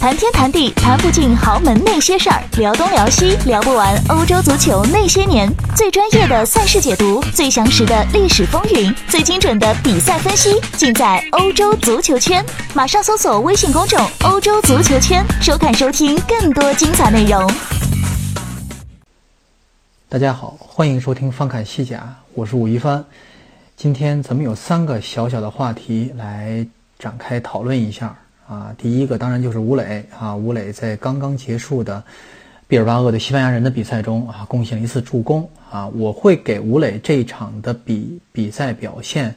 谈天谈地谈不尽豪门那些事儿，聊东聊西聊不完欧洲足球那些年。最专业的赛事解读，最详实的历史风云，最精准的比赛分析，尽在欧洲足球圈。马上搜索微信公众“欧洲足球圈”，收看收听更多精彩内容。大家好，欢迎收听翻看西甲，我是武一帆。今天咱们有三个小小的话题来展开讨论一下。啊，第一个当然就是吴磊啊，吴磊在刚刚结束的毕尔巴鄂对西班牙人的比赛中啊，贡献了一次助攻啊，我会给吴磊这一场的比比赛表现，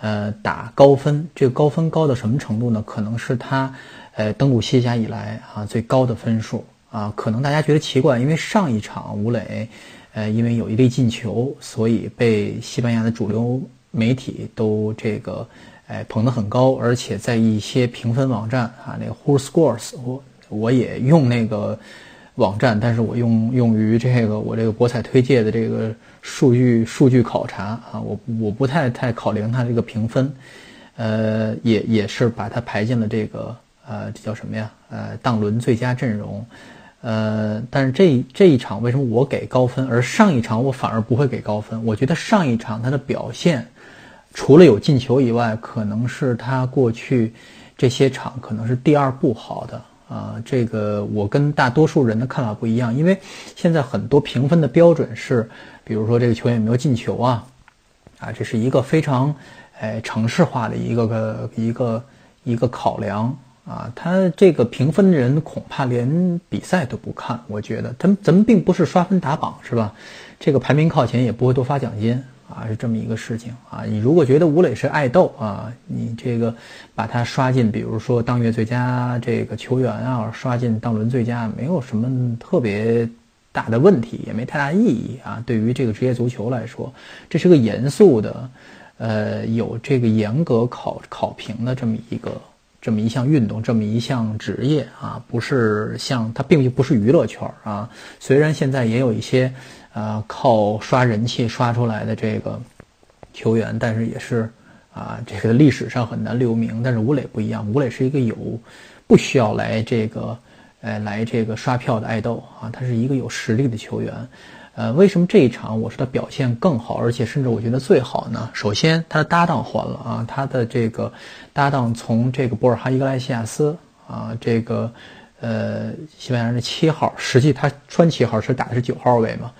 呃，打高分。这个高分高到什么程度呢？可能是他呃登陆西甲以来啊最高的分数啊。可能大家觉得奇怪，因为上一场吴磊呃因为有一粒进球，所以被西班牙的主流媒体都这个。哎，捧得很高，而且在一些评分网站啊，那个 Who Scores，我我也用那个网站，但是我用用于这个我这个博彩推介的这个数据数据考察啊，我我不太太考量它这个评分，呃，也也是把它排进了这个呃，这叫什么呀？呃，当轮最佳阵容，呃，但是这这一场为什么我给高分，而上一场我反而不会给高分？我觉得上一场他的表现。除了有进球以外，可能是他过去这些场可能是第二不好的啊。这个我跟大多数人的看法不一样，因为现在很多评分的标准是，比如说这个球员有没有进球啊，啊，这是一个非常哎城市化的一个个一个一个考量啊。他这个评分的人恐怕连比赛都不看，我觉得，咱咱们并不是刷分打榜是吧？这个排名靠前也不会多发奖金。啊，是这么一个事情啊！你如果觉得吴磊是爱豆啊，你这个把他刷进，比如说当月最佳这个球员啊，刷进当轮最佳，没有什么特别大的问题，也没太大意义啊。对于这个职业足球来说，这是个严肃的，呃，有这个严格考考评的这么一个这么一项运动，这么一项职业啊，不是像它并不是娱乐圈啊。虽然现在也有一些。啊，靠刷人气刷出来的这个球员，但是也是啊，这个历史上很难留名。但是吴磊不一样，吴磊是一个有不需要来这个，呃，来这个刷票的爱豆啊，他是一个有实力的球员。呃，为什么这一场我说他表现更好，而且甚至我觉得最好呢？首先，他的搭档换了啊，他的这个搭档从这个博尔哈伊格莱西亚斯啊，这个呃，西班牙人的七号，实际他穿七号是打的是九号位嘛。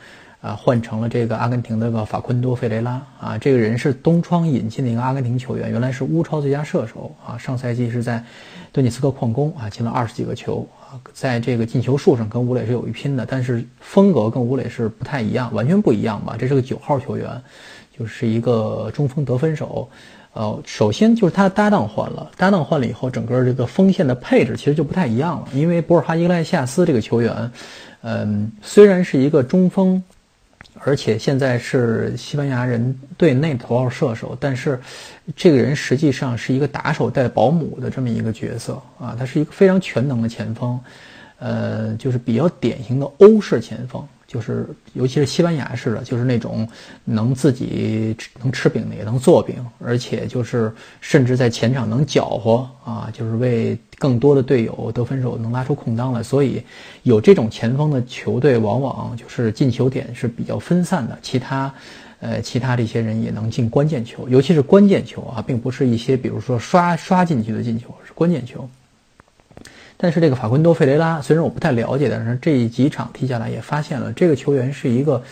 啊，换成了这个阿根廷的个法昆多·费雷拉啊，这个人是东窗引进的一个阿根廷球员，原来是乌超最佳射手啊，上赛季是在顿涅茨克矿工啊进了二十几个球啊，在这个进球数上跟吴磊是有一拼的，但是风格跟吴磊是不太一样，完全不一样吧？这是个九号球员，就是一个中锋得分手。呃，首先就是他的搭档换了，搭档换了以后，整个这个锋线的配置其实就不太一样了，因为博尔哈伊格莱西亚斯这个球员，嗯，虽然是一个中锋。而且现在是西班牙人队内头号射手，但是这个人实际上是一个打手带保姆的这么一个角色啊，他是一个非常全能的前锋，呃，就是比较典型的欧式前锋。就是，尤其是西班牙式的，就是那种能自己能吃饼的也能做饼，而且就是甚至在前场能搅和啊，就是为更多的队友得分手能拉出空当来。所以有这种前锋的球队，往往就是进球点是比较分散的，其他呃其他的一些人也能进关键球，尤其是关键球啊，并不是一些比如说刷刷进去的进球，是关键球。但是这个法昆多·费雷拉，虽然我不太了解，但是这几场踢下来也发现了，这个球员是一个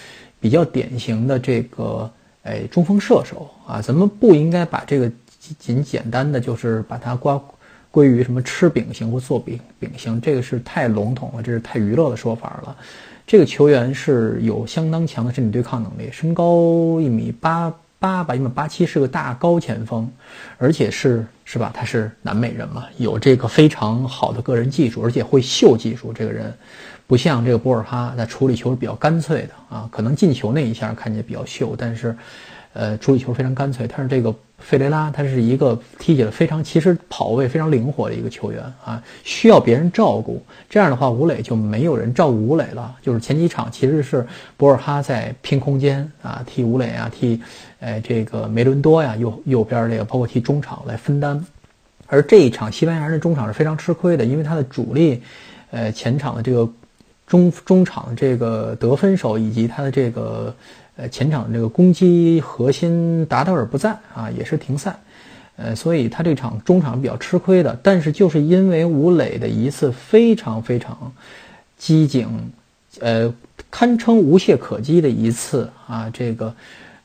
比较典型的这个哎中锋射手啊。咱们不应该把这个仅简单的就是把它挂归于什么吃饼型或做饼饼型，这个是太笼统了，这是太娱乐的说法了。这个球员是有相当强的身体对抗能力，身高一米八。八吧，因为八七是个大高前锋，而且是是吧？他是南美人嘛，有这个非常好的个人技术，而且会秀技术。这个人不像这个博尔哈，他处理球是比较干脆的啊，可能进球那一下看起来比较秀，但是。呃，处理球非常干脆。但是这个费雷拉，他是一个踢起来非常，其实跑位非常灵活的一个球员啊，需要别人照顾。这样的话，吴磊就没有人照顾吴磊了。就是前几场其实是博尔哈在拼空间啊，替吴磊啊，替，呃，这个梅伦多呀，右右边这个包括替中场来分担。而这一场西班牙人的中场是非常吃亏的，因为他的主力，呃，前场的这个中中场这个得分手以及他的这个呃前场这个攻击核心达德尔不在啊，也是停赛，呃，所以他这场中场比较吃亏的。但是就是因为吴磊的一次非常非常机警，呃，堪称无懈可击的一次啊，这个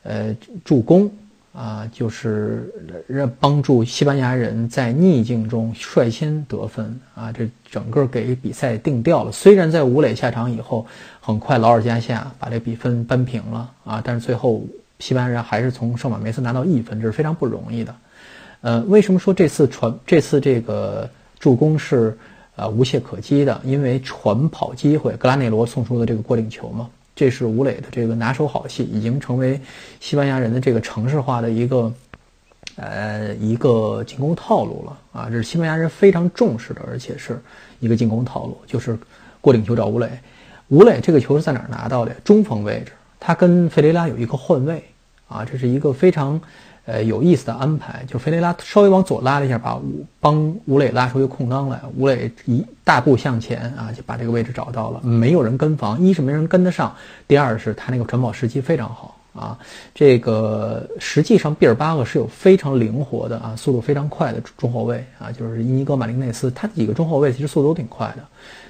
呃助攻。啊，就是让帮助西班牙人在逆境中率先得分啊，这整个给比赛定调了。虽然在吴磊下场以后，很快劳尔加下把这比分扳平了啊，但是最后西班牙人还是从圣马梅斯拿到一分，这是非常不容易的。呃，为什么说这次传这次这个助攻是呃无懈可击的？因为传跑机会，格拉内罗送出的这个过顶球嘛。这是吴磊的这个拿手好戏，已经成为西班牙人的这个城市化的一个，呃，一个进攻套路了啊！这是西班牙人非常重视的，而且是一个进攻套路，就是过顶球找吴磊。吴磊这个球是在哪儿拿到的？中锋位置，他跟费雷拉有一个换位啊，这是一个非常。呃，有意思的安排，就费雷拉稍微往左拉了一下，把吴帮吴磊拉出一个空当来。吴磊一大步向前啊，就把这个位置找到了。没有人跟防，一是没人跟得上，第二是他那个传跑时机非常好啊。这个实际上毕尔巴鄂是有非常灵活的啊，速度非常快的中后卫啊，就是伊尼戈马林内斯，他几个中后卫其实速度都挺快的，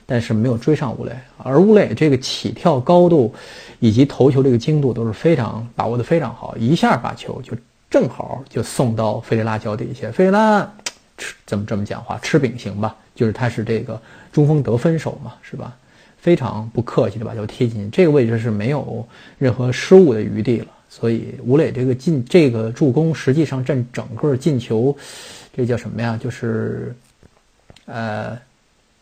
但是没有追上吴磊。而吴磊这个起跳高度以及头球这个精度都是非常把握的非常好，一下把球就。正好就送到费雷拉脚底下，费雷拉吃怎么这么讲话？吃饼行吧，就是他是这个中锋得分手嘛，是吧？非常不客气的把球贴进去，这个位置是没有任何失误的余地了。所以吴磊这个进这个助攻实际上占整个进球，这叫什么呀？就是呃，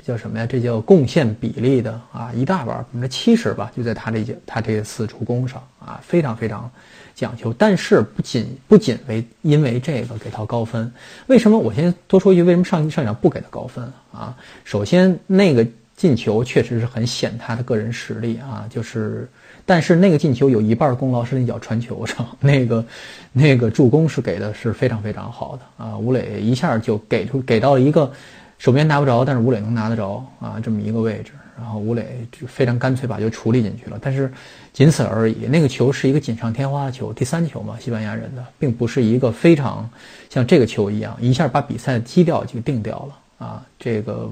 叫什么呀？这叫贡献比例的啊，一大半百分之七十吧，就在他这些他这次助攻上啊，非常非常。讲究，但是不仅不仅为因为这个给他高分，为什么？我先多说一句，为什么上上场不给他高分啊？首先，那个进球确实是很显他的个人实力啊，就是，但是那个进球有一半功劳是那脚传球上，那个那个助攻是给的是非常非常好的啊，吴磊一下就给出给到了一个手边拿不着，但是吴磊能拿得着啊，这么一个位置。然后吴磊就非常干脆把球处理进去了，但是仅此而已。那个球是一个锦上添花的球，第三球嘛，西班牙人的，并不是一个非常像这个球一样一下把比赛的基调就定掉了啊。这个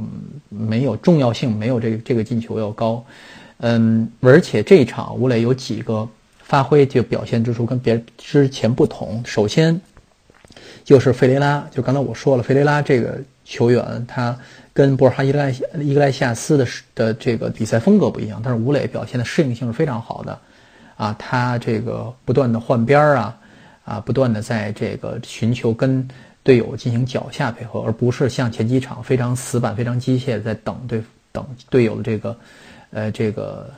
没有重要性，没有这个这个进球要高。嗯，而且这一场吴磊有几个发挥就表现之处跟别之前不同。首先就是费雷拉，就刚才我说了，费雷拉这个球员他。跟博尔哈伊格莱伊格莱西亚斯的的这个比赛风格不一样，但是吴磊表现的适应性是非常好的，啊，他这个不断的换边儿啊，啊，不断的在这个寻求跟队友进行脚下配合，而不是像前几场非常死板、非常机械在等对等队友的这个，呃，这个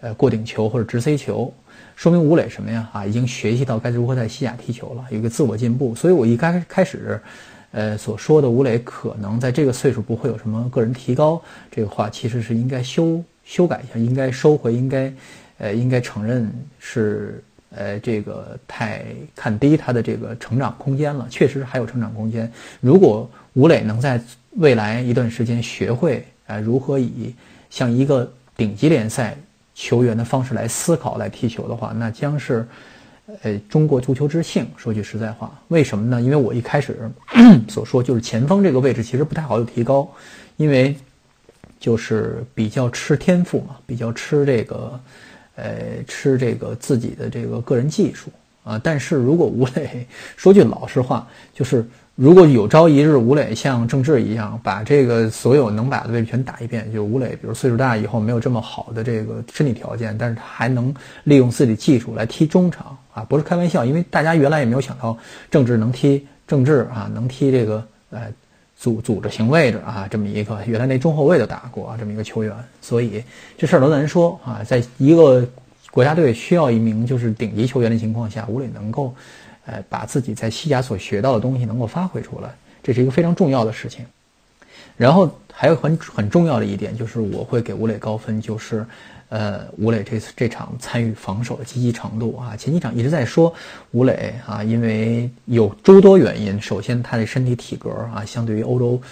呃过顶球或者直塞球，说明吴磊什么呀？啊，已经学习到该如何在西甲踢球了，有一个自我进步。所以我一开开始。呃，所说的吴磊可能在这个岁数不会有什么个人提高，这个话其实是应该修修改一下，应该收回，应该，呃，应该承认是呃这个太看低他的这个成长空间了。确实还有成长空间。如果吴磊能在未来一段时间学会呃如何以像一个顶级联赛球员的方式来思考来踢球的话，那将是。呃，中国足球之幸，说句实在话，为什么呢？因为我一开始 所说就是前锋这个位置其实不太好有提高，因为就是比较吃天赋嘛，比较吃这个，呃，吃这个自己的这个个人技术啊。但是如果吴磊说句老实话，就是。如果有朝一日吴磊像郑智一样把这个所有能打的位置全打一遍，就吴磊，比如岁数大以后没有这么好的这个身体条件，但是他还能利用自己技术来踢中场啊，不是开玩笑，因为大家原来也没有想到郑智能踢郑智啊，能踢这个呃组组织型位置啊，这么一个原来那中后卫都打过啊，这么一个球员，所以这事儿都难说啊，在一个国家队需要一名就是顶级球员的情况下，吴磊能够。呃，把自己在西甲所学到的东西能够发挥出来，这是一个非常重要的事情。然后还有很很重要的一点就是，我会给吴磊高分，就是。呃，吴磊这次这场参与防守的积极程度啊，前几场一直在说吴磊啊，因为有诸多原因。首先，他的身体体格啊，相对于欧洲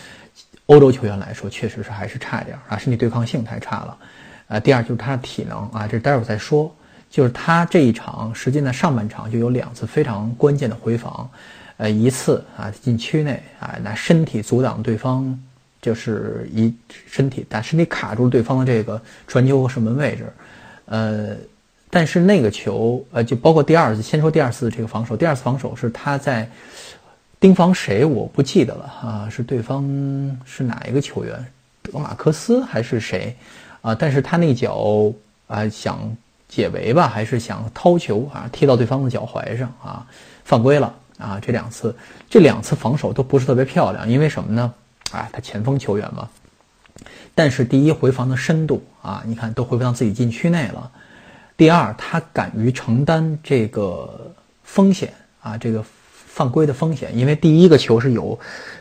欧洲球员来说，确实是还是差一点啊，身体对抗性太差了。啊，第二就是他的体能啊，这待会儿再说。就是他这一场，实际呢上半场就有两次非常关键的回防，呃，一次啊禁区内啊拿身体阻挡对方。就是一身体，但身体卡住对方的这个传球和射门位置，呃，但是那个球，呃，就包括第二次，先说第二次这个防守，第二次防守是他在盯防谁，我不记得了啊，是对方是哪一个球员，德马克斯还是谁啊？但是他那脚啊想解围吧，还是想掏球啊，踢到对方的脚踝上啊，犯规了啊！这两次，这两次防守都不是特别漂亮，因为什么呢？啊，他前锋球员嘛，但是第一回防的深度啊，你看都回不到自己禁区内了。第二，他敢于承担这个风险啊，这个犯规的风险，因为第一个球是有，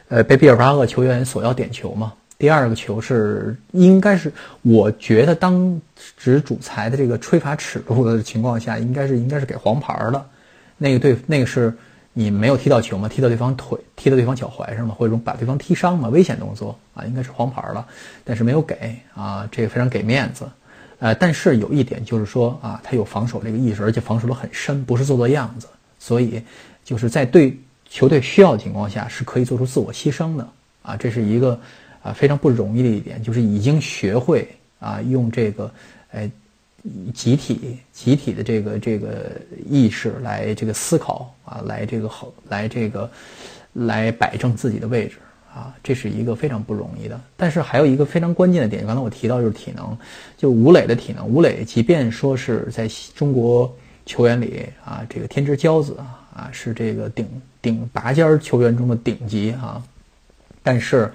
呃，被毕尔巴鄂球员索要点球嘛。第二个球是应该是，我觉得当值主裁的这个吹罚尺度的情况下，应该是应该是给黄牌的，那个对，那个是。你没有踢到球吗？踢到对方腿，踢到对方脚踝上吗？或者说把对方踢伤吗？危险动作啊，应该是黄牌了，但是没有给啊，这个非常给面子。呃，但是有一点就是说啊，他有防守这个意识，而且防守的很深，不是做做样子。所以就是在对球队需要的情况下，是可以做出自我牺牲的啊，这是一个啊非常不容易的一点，就是已经学会啊用这个哎。集体集体的这个这个意识来这个思考啊，来这个好来这个来摆正自己的位置啊，这是一个非常不容易的。但是还有一个非常关键的点，刚才我提到就是体能，就吴磊的体能。吴磊即便说是在中国球员里啊，这个天之骄子啊啊，是这个顶顶拔尖球员中的顶级啊，但是。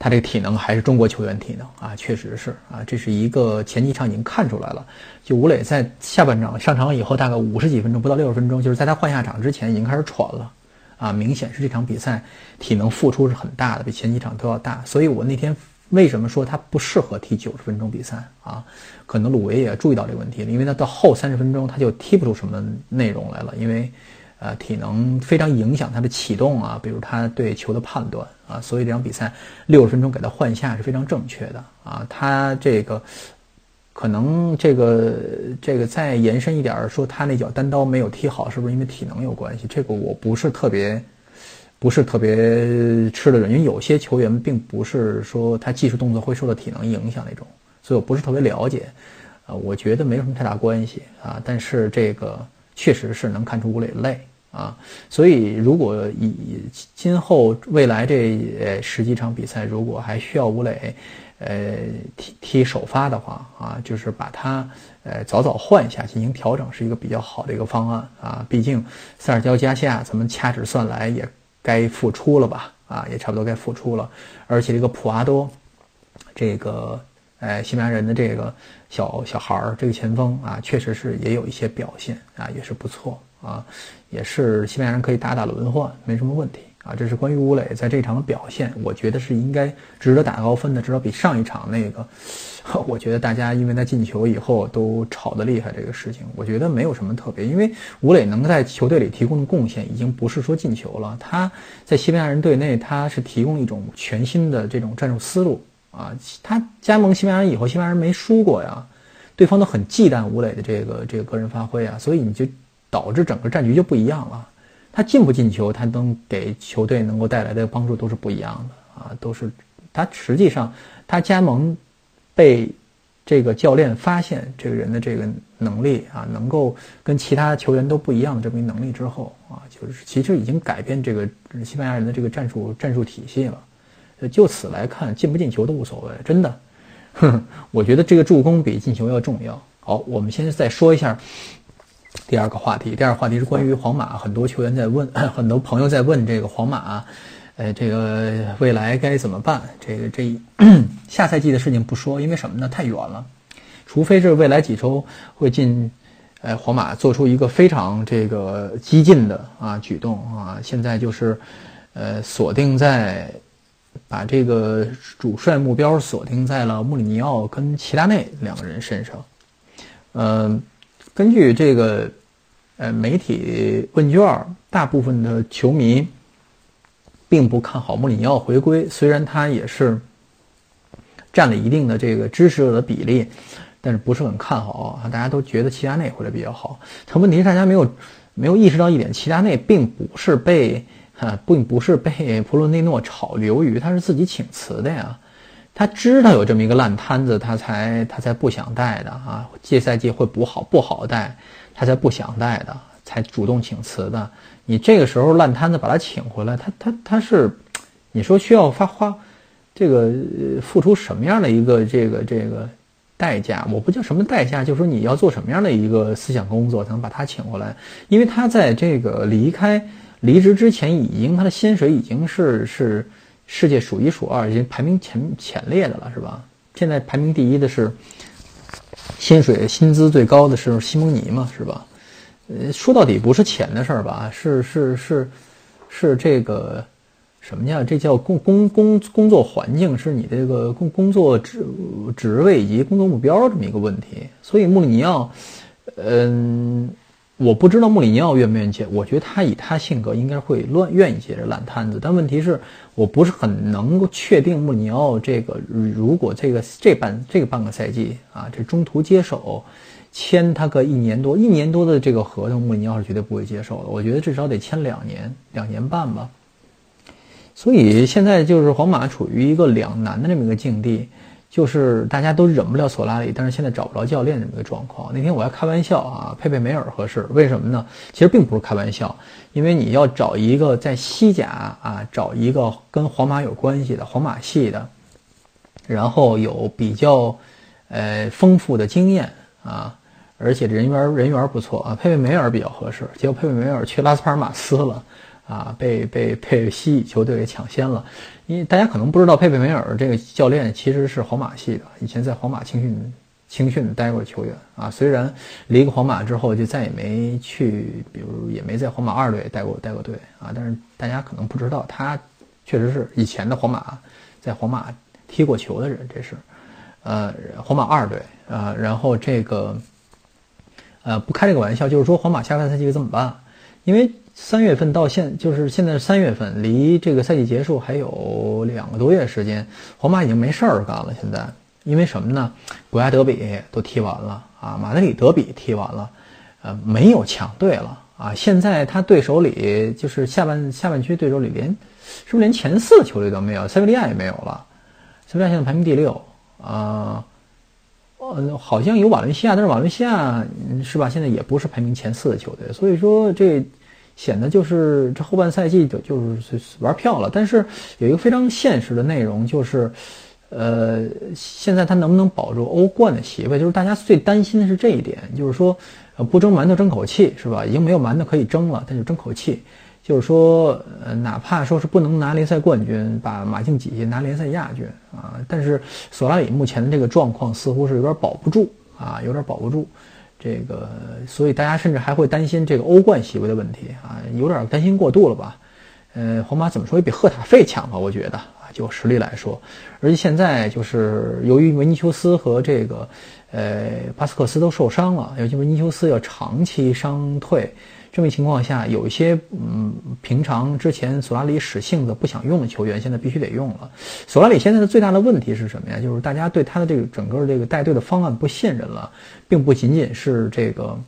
他这个体能还是中国球员体能啊，确实是啊，这是一个前几场已经看出来了。就吴磊在下半场上场以后，大概五十几分钟，不到六十分钟，就是在他换下场之前已经开始喘了，啊，明显是这场比赛体能付出是很大的，比前几场都要大。所以我那天为什么说他不适合踢九十分钟比赛啊？可能鲁维也注意到这个问题了，因为他到后三十分钟他就踢不出什么内容来了，因为。呃，体能非常影响他的启动啊，比如他对球的判断啊，所以这场比赛六十分钟给他换下是非常正确的啊。他这个可能这个这个再延伸一点说，他那脚单刀没有踢好，是不是因为体能有关系？这个我不是特别不是特别吃的准，因为有些球员并不是说他技术动作会受到体能影响那种，所以我不是特别了解。啊，我觉得没什么太大关系啊，但是这个确实是能看出吴磊累。啊，所以如果以今后未来这呃十几场比赛，如果还需要吴磊，呃踢踢首发的话啊，就是把他呃早早换一下进行调整，是一个比较好的一个方案啊。毕竟塞尔焦加西亚，咱们掐指算来也该复出了吧？啊，也差不多该复出了。而且这个普阿多，这个呃西班牙人的这个小小孩儿，这个前锋啊，确实是也有一些表现啊，也是不错。啊，也是西班牙人可以打打轮换，没什么问题啊。这是关于吴磊在这场的表现，我觉得是应该值得打高分的，至少比上一场那个，我觉得大家因为他进球以后都吵得厉害这个事情，我觉得没有什么特别，因为吴磊能在球队里提供的贡献已经不是说进球了，他在西班牙人队内他是提供一种全新的这种战术思路啊。他加盟西班牙人以后，西班牙人没输过呀，对方都很忌惮吴磊的这个这个个人发挥啊，所以你就。导致整个战局就不一样了，他进不进球，他能给球队能够带来的帮助都是不一样的啊，都是他实际上他加盟被这个教练发现这个人的这个能力啊，能够跟其他球员都不一样的这么一能力之后啊，就是其实已经改变这个西班牙人的这个战术战术体系了。就此来看，进不进球都无所谓，真的，我觉得这个助攻比进球要重要。好，我们先再说一下。第二个话题，第二个话题是关于皇马，很多球员在问，很多朋友在问这个皇马，呃，这个未来该怎么办？这个这下赛季的事情不说，因为什么呢？太远了，除非是未来几周会进，呃，皇马做出一个非常这个激进的啊举动啊，现在就是，呃，锁定在把这个主帅目标锁定在了穆里尼奥跟齐达内两个人身上。嗯，根据这个呃媒体问卷，大部分的球迷并不看好穆里尼奥回归，虽然他也是占了一定的这个支持者的比例，但是不是很看好啊。大家都觉得齐达内回来比较好。但问题是大家没有没有意识到一点，齐达内并不是被。啊，并不是被普罗内诺炒鱿鱼，他是自己请辞的呀。他知道有这么一个烂摊子，他才他才不想带的啊。这赛季会不好不好带，他才不想带的，才主动请辞的。你这个时候烂摊子把他请回来，他他他是，你说需要发花，这个付出什么样的一个这个这个代价？我不叫什么代价，就是说你要做什么样的一个思想工作才能把他请回来？因为他在这个离开。离职之前，已经他的薪水已经是是世界数一数二，已经排名前前列的了，是吧？现在排名第一的是薪水薪资最高的是西蒙尼嘛，是吧？呃，说到底不是钱的事儿吧？是是是是这个什么呀？这叫工工工工作环境，是你这个工工作职职位以及工作目标这么一个问题。所以穆里尼奥，嗯。我不知道穆里尼奥愿不愿意接，我觉得他以他性格应该会乱愿意接这烂摊子。但问题是，我不是很能够确定穆里尼奥这个如果这个这半这个半个赛季啊，这中途接手签他个一年多一年多的这个合同，穆里尼奥是绝对不会接受的。我觉得至少得签两年两年半吧。所以现在就是皇马处于一个两难的这么一个境地。就是大家都忍不了索拉里，但是现在找不着教练这么个状况。那天我还开玩笑啊，佩佩梅尔合适，为什么呢？其实并不是开玩笑，因为你要找一个在西甲啊，找一个跟皇马有关系的皇马系的，然后有比较呃丰富的经验啊，而且人缘人缘不错啊，佩佩梅尔比较合适。结果佩佩梅尔去拉斯帕尔马斯了。啊，被被被西乙球队给抢先了，因为大家可能不知道，佩佩梅尔这个教练其实是皇马系的，以前在皇马青训青训待过球员啊。虽然离开皇马之后就再也没去，比如也没在皇马二队带过带过队啊，但是大家可能不知道，他确实是以前的皇马在皇马踢过球的人，这是呃皇马二队啊。然后这个呃不开这个玩笑，就是说皇马下半赛季怎么办？因为。三月份到现就是现在三月份，离这个赛季结束还有两个多月时间，皇马已经没事儿干了。现在因为什么呢？国家德比都踢完了啊，马德里德比踢完了，呃，没有强队了啊。现在他对手里就是下半下半区对手里连是不是连前四的球队都没有？塞维利亚也没有了，塞维利亚现在排名第六啊，呃，好像有瓦伦西亚，但是瓦伦西亚是吧？现在也不是排名前四的球队，所以说这。显得就是这后半赛季就就是玩票了，但是有一个非常现实的内容，就是，呃，现在他能不能保住欧冠的席位？就是大家最担心的是这一点，就是说，呃，不争馒头争口气是吧？已经没有馒头可以争了，但是争口气，就是说，呃，哪怕说是不能拿联赛冠军，把马竞挤下拿联赛亚军啊，但是索拉里目前的这个状况似乎是有点保不住啊，有点保不住。这个，所以大家甚至还会担心这个欧冠席位的问题啊，有点担心过度了吧？呃，皇马怎么说也比赫塔费强吧？我觉得啊，就实力来说，而且现在就是由于维尼修斯和这个呃巴斯克斯都受伤了，尤其维尼修斯要长期伤退。这么情况下，有一些嗯，平常之前索拉里使性子不想用的球员，现在必须得用了。索拉里现在的最大的问题是什么呀？就是大家对他的这个整个这个带队的方案不信任了，并不仅仅是这个，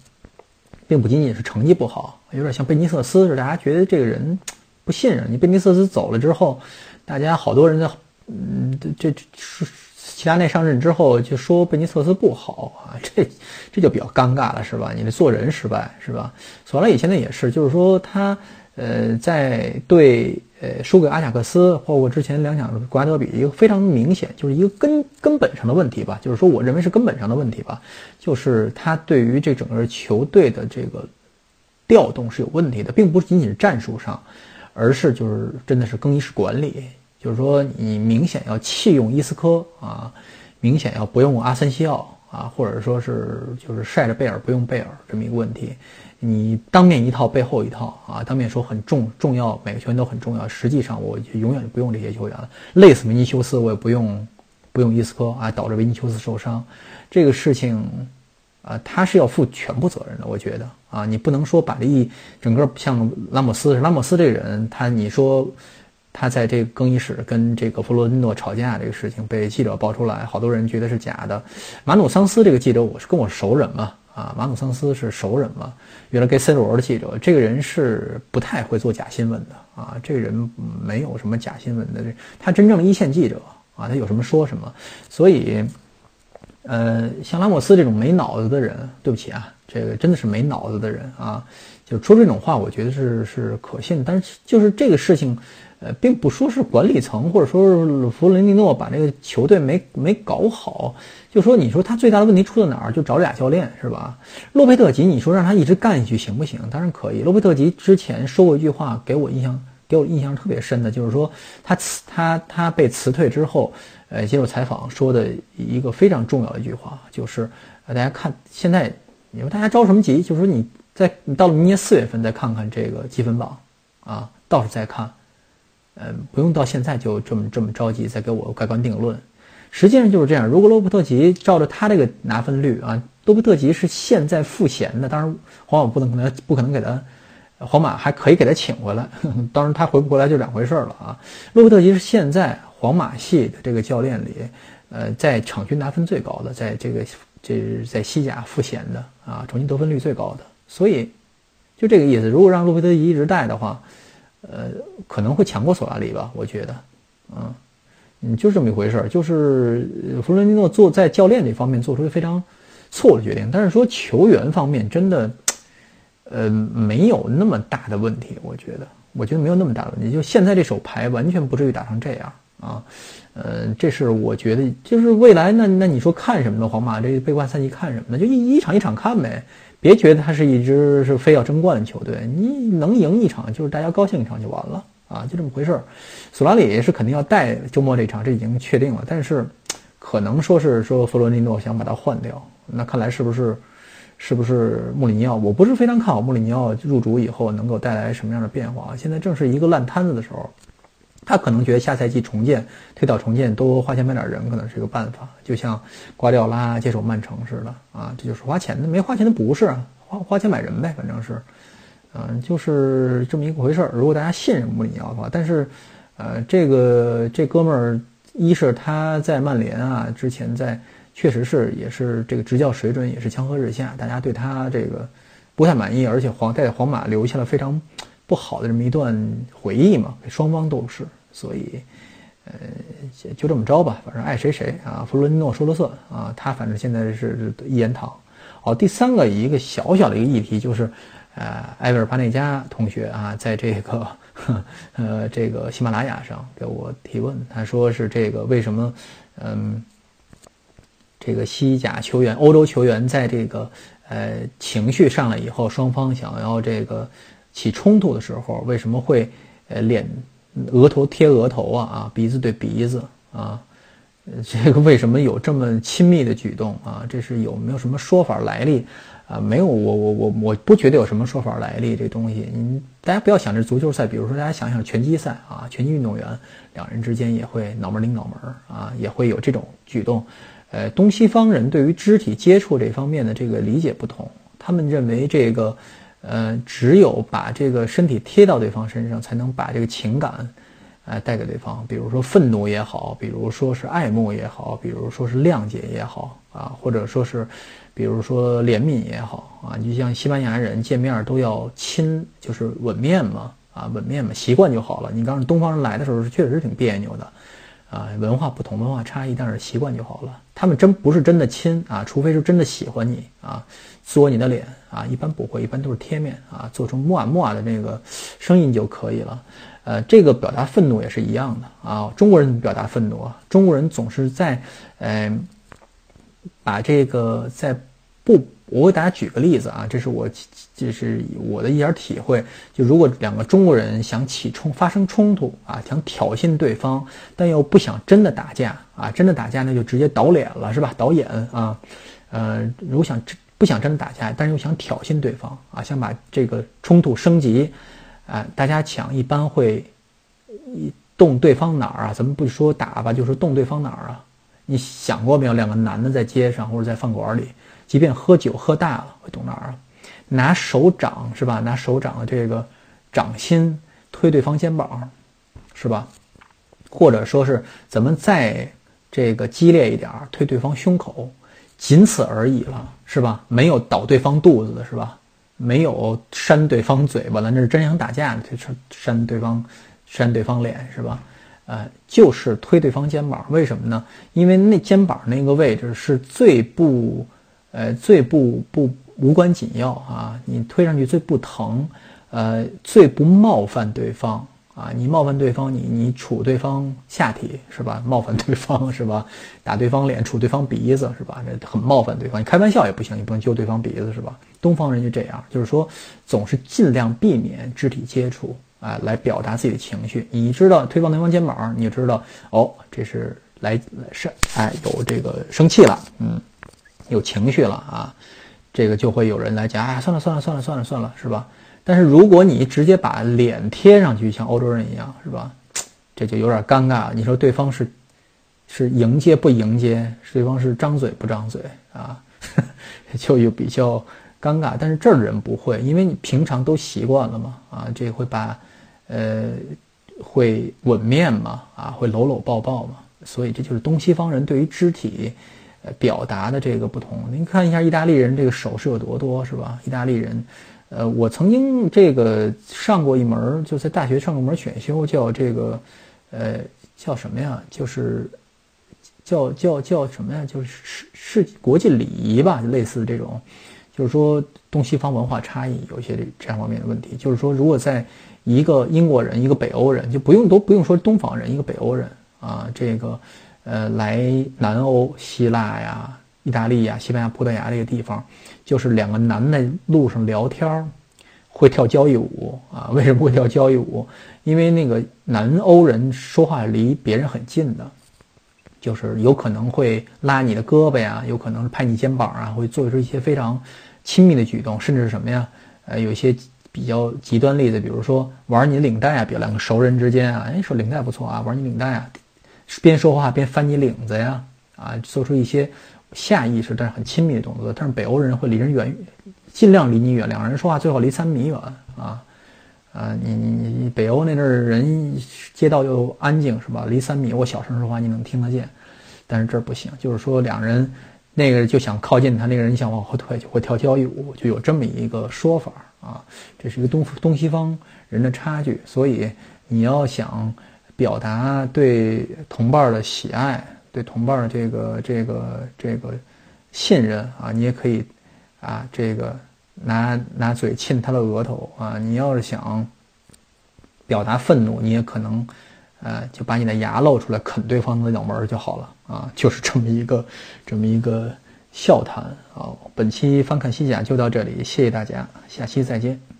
并不仅仅是成绩不好，有点像贝尼瑟斯似的，大家觉得这个人不信任你。贝尼瑟斯走了之后，大家好多人在嗯，这这是。齐达内上任之后就说贝尼特斯不好啊，这这就比较尴尬了，是吧？你的做人失败，是吧？索拉里现在也是，就是说他呃在对呃输给阿贾克斯，包括之前两场国家德比，一个非常明显，就是一个根根本上的问题吧。就是说，我认为是根本上的问题吧，就是他对于这整个球队的这个调动是有问题的，并不仅仅是战术上，而是就是真的是更衣室管理。就是说，你明显要弃用伊斯科啊，明显要不用阿森西奥啊，或者说是就是晒着贝尔不用贝尔这么一个问题。你当面一套背后一套啊，当面说很重重要，每个球员都很重要，实际上我就永远就不用这些球员了，累死维尼修斯我也不用不用伊斯科啊，导致维尼修斯受伤，这个事情啊，他是要负全部责任的，我觉得啊，你不能说把这一整个像拉莫斯，拉莫斯这个人，他你说他在这个更衣室跟这个弗洛伦诺吵架这个事情被记者爆出来，好多人觉得是假的，马努桑斯这个记者我是跟我熟人嘛。啊，马努桑斯是熟人嘛？原来给 C 罗的记者，这个人是不太会做假新闻的啊。这个人没有什么假新闻的，他真正一线记者啊，他有什么说什么。所以，呃，像拉莫斯这种没脑子的人，对不起啊，这个真的是没脑子的人啊，就说这种话，我觉得是是可信。但是就是这个事情。呃，并不说是管理层，或者说是弗伦蒂诺把这个球队没没搞好，就说你说他最大的问题出在哪儿？就找俩教练是吧？洛佩特吉，你说让他一直干下去行不行？当然可以。洛佩特吉之前说过一句话，给我印象给我印象特别深的，就是说他辞他他被辞退之后，呃，接受采访说的一个非常重要的一句话，就是大家看现在你说大家着什么急？就是说你在你到了明年四月份再看看这个积分榜啊，到时候再看。嗯，不用到现在就这么这么着急再给我盖棺定论，实际上就是这样。如果罗伯特吉照着他这个拿分率啊，罗伯特吉是现在赋闲的，当然皇马不能可能不可能给他，皇马还可以给他请回来，当然他回不回来就两回事了啊。罗伯特吉是现在皇马系的这个教练里，呃，在场均拿分最高的，在这个这是在西甲赋闲的啊，场均得分率最高的，所以就这个意思。如果让洛佩特吉一直带的话。呃，可能会强过索拉里吧，我觉得，嗯，嗯，就这么一回事儿。就是弗伦蒂诺做在教练这方面做出了非常错误的决定，但是说球员方面真的，呃，没有那么大的问题，我觉得，我觉得没有那么大的问题。就现在这手牌完全不至于打成这样啊，呃，这是我觉得，就是未来那那你说看什么呢？皇马这杯冠赛季看什么呢？就一一场一场看呗。别觉得他是一支是非要争冠的球队，你能赢一场就是大家高兴一场就完了啊，就这么回事儿。索拉里是肯定要带周末这场，这已经确定了。但是可能说是说弗洛尼诺想把他换掉，那看来是不是是不是穆里尼奥？我不是非常看好穆里尼奥入主以后能够带来什么样的变化。现在正是一个烂摊子的时候。他可能觉得下赛季重建、推倒重建多花钱买点人，可能是一个办法。就像瓜迪奥拉接手曼城似的啊，这就是花钱的，没花钱的不是啊，花花钱买人呗，反正是，嗯，就是这么一回事儿。如果大家信任穆里尼奥的话，但是，呃，这个这哥们儿，一是他在曼联啊，之前在确实是也是这个执教水准也是江河日下，大家对他这个不太满意，而且皇在皇马留下了非常不好的这么一段回忆嘛，双方都是。所以，呃，就这么着吧，反正爱谁谁啊。弗洛伦诺说了算啊，他反正现在是一言堂。好，第三个一个小小的一个议题就是，呃，埃维尔巴内加同学啊，在这个 呃这个喜马拉雅上给我提问，他说是这个为什么，嗯，这个西甲球员、欧洲球员在这个呃情绪上来以后，双方想要这个起冲突的时候，为什么会呃脸？额头贴额头啊啊，鼻子对鼻子啊，这个为什么有这么亲密的举动啊？这是有没有什么说法来历啊？没有，我我我我不觉得有什么说法来历这东西。你大家不要想着足球赛，比如说大家想想拳击赛啊，拳击运动员两人之间也会脑门顶脑门啊，也会有这种举动。呃，东西方人对于肢体接触这方面的这个理解不同，他们认为这个。呃，只有把这个身体贴到对方身上，才能把这个情感，呃，带给对方。比如说愤怒也好，比如说是爱慕也好，比如说是谅解也好啊，或者说是，比如说怜悯也好啊。你就像西班牙人见面都要亲，就是吻面嘛，啊，吻面嘛，习惯就好了。你刚东方人来的时候是确实挺别扭的，啊，文化不同，文化差异，但是习惯就好了。他们真不是真的亲啊，除非是真的喜欢你啊。嘬你的脸啊，一般不会，一般都是贴面啊，做成木啊木啊的那个声音就可以了。呃，这个表达愤怒也是一样的啊。中国人表达愤怒啊，中国人总是在，呃，把这个在不，我给大家举个例子啊，这是我这是我的一点体会。就如果两个中国人想起冲发生冲突啊，想挑衅对方，但又不想真的打架啊，真的打架那就直接倒脸了，是吧？倒眼啊，呃，如果想不想真的打架，但是又想挑衅对方啊，想把这个冲突升级，啊，大家抢一般会动对方哪儿啊？咱们不说打吧，就说动对方哪儿啊？你想过没有？两个男的在街上或者在饭馆里，即便喝酒喝大了，会动哪儿啊？拿手掌是吧？拿手掌的这个掌心推对方肩膀，是吧？或者说是咱们再这个激烈一点儿，推对方胸口，仅此而已了，是吧？没有倒对方肚子的是吧？没有扇对方嘴巴了，那是真想打架，就扇对方，扇对方脸是吧？呃，就是推对方肩膀，为什么呢？因为那肩膀那个位置是最不，呃，最不不无关紧要啊。你推上去最不疼，呃，最不冒犯对方啊。你冒犯对方，你你杵对方下体是吧？冒犯对方 是吧？打对方脸，杵对方鼻子是吧？这很冒犯对方。你开玩笑也不行，你不能揪对方鼻子是吧？东方人就这样，就是说总是尽量避免肢体接触。啊，来表达自己的情绪。你知道推抱对方肩膀，你就知道哦，这是来是哎有这个生气了，嗯，有情绪了啊，这个就会有人来讲啊，算了算了算了算了算了，是吧？但是如果你直接把脸贴上去，像欧洲人一样，是吧？这就有点尴尬了。你说对方是是迎接不迎接？对方是张嘴不张嘴啊？就有比较尴尬。但是这儿人不会，因为你平常都习惯了嘛，啊，这会把。呃，会吻面嘛？啊，会搂搂抱抱嘛？所以这就是东西方人对于肢体，表达的这个不同。您看一下意大利人这个手势有多多，是吧？意大利人，呃，我曾经这个上过一门，就在大学上过门选修，叫这个，呃，叫什么呀？就是叫叫叫什么呀？就是是是国际礼仪吧，就类似这种，就是说东西方文化差异有一些这样方面的问题。就是说，如果在一个英国人，一个北欧人，就不用都不用说东方人，一个北欧人啊，这个，呃，来南欧，希腊呀、意大利呀、西班牙、葡萄牙这个地方，就是两个男的路上聊天会跳交谊舞 啊。为什么会跳交谊舞？因为那个南欧人说话离别人很近的，就是有可能会拉你的胳膊呀，有可能拍你肩膀啊，会做出一些非常亲密的举动，甚至是什么呀？呃，有一些。比较极端例子，比如说玩你领带啊，比如两个熟人之间啊，哎，说领带不错啊，玩你领带啊，边说话边翻你领子呀，啊，做出一些下意识但是很亲密的动作。但是北欧人会离人远，尽量离你远，两个人说话最好离三米远啊，啊，你你你北欧那阵儿人街道又安静是吧？离三米，我小声说话你能听得见，但是这儿不行，就是说两人那个就想靠近他，那个人想往后退，就会跳交谊舞，就有这么一个说法。啊，这是一个东东西方人的差距，所以你要想表达对同伴的喜爱，对同伴的这个这个这个信任啊，你也可以啊，这个拿拿嘴亲他的额头啊。你要是想表达愤怒，你也可能呃，就把你的牙露出来啃对方的脑门就好了啊，就是这么一个这么一个。笑谈啊！本期翻看西甲就到这里，谢谢大家，下期再见。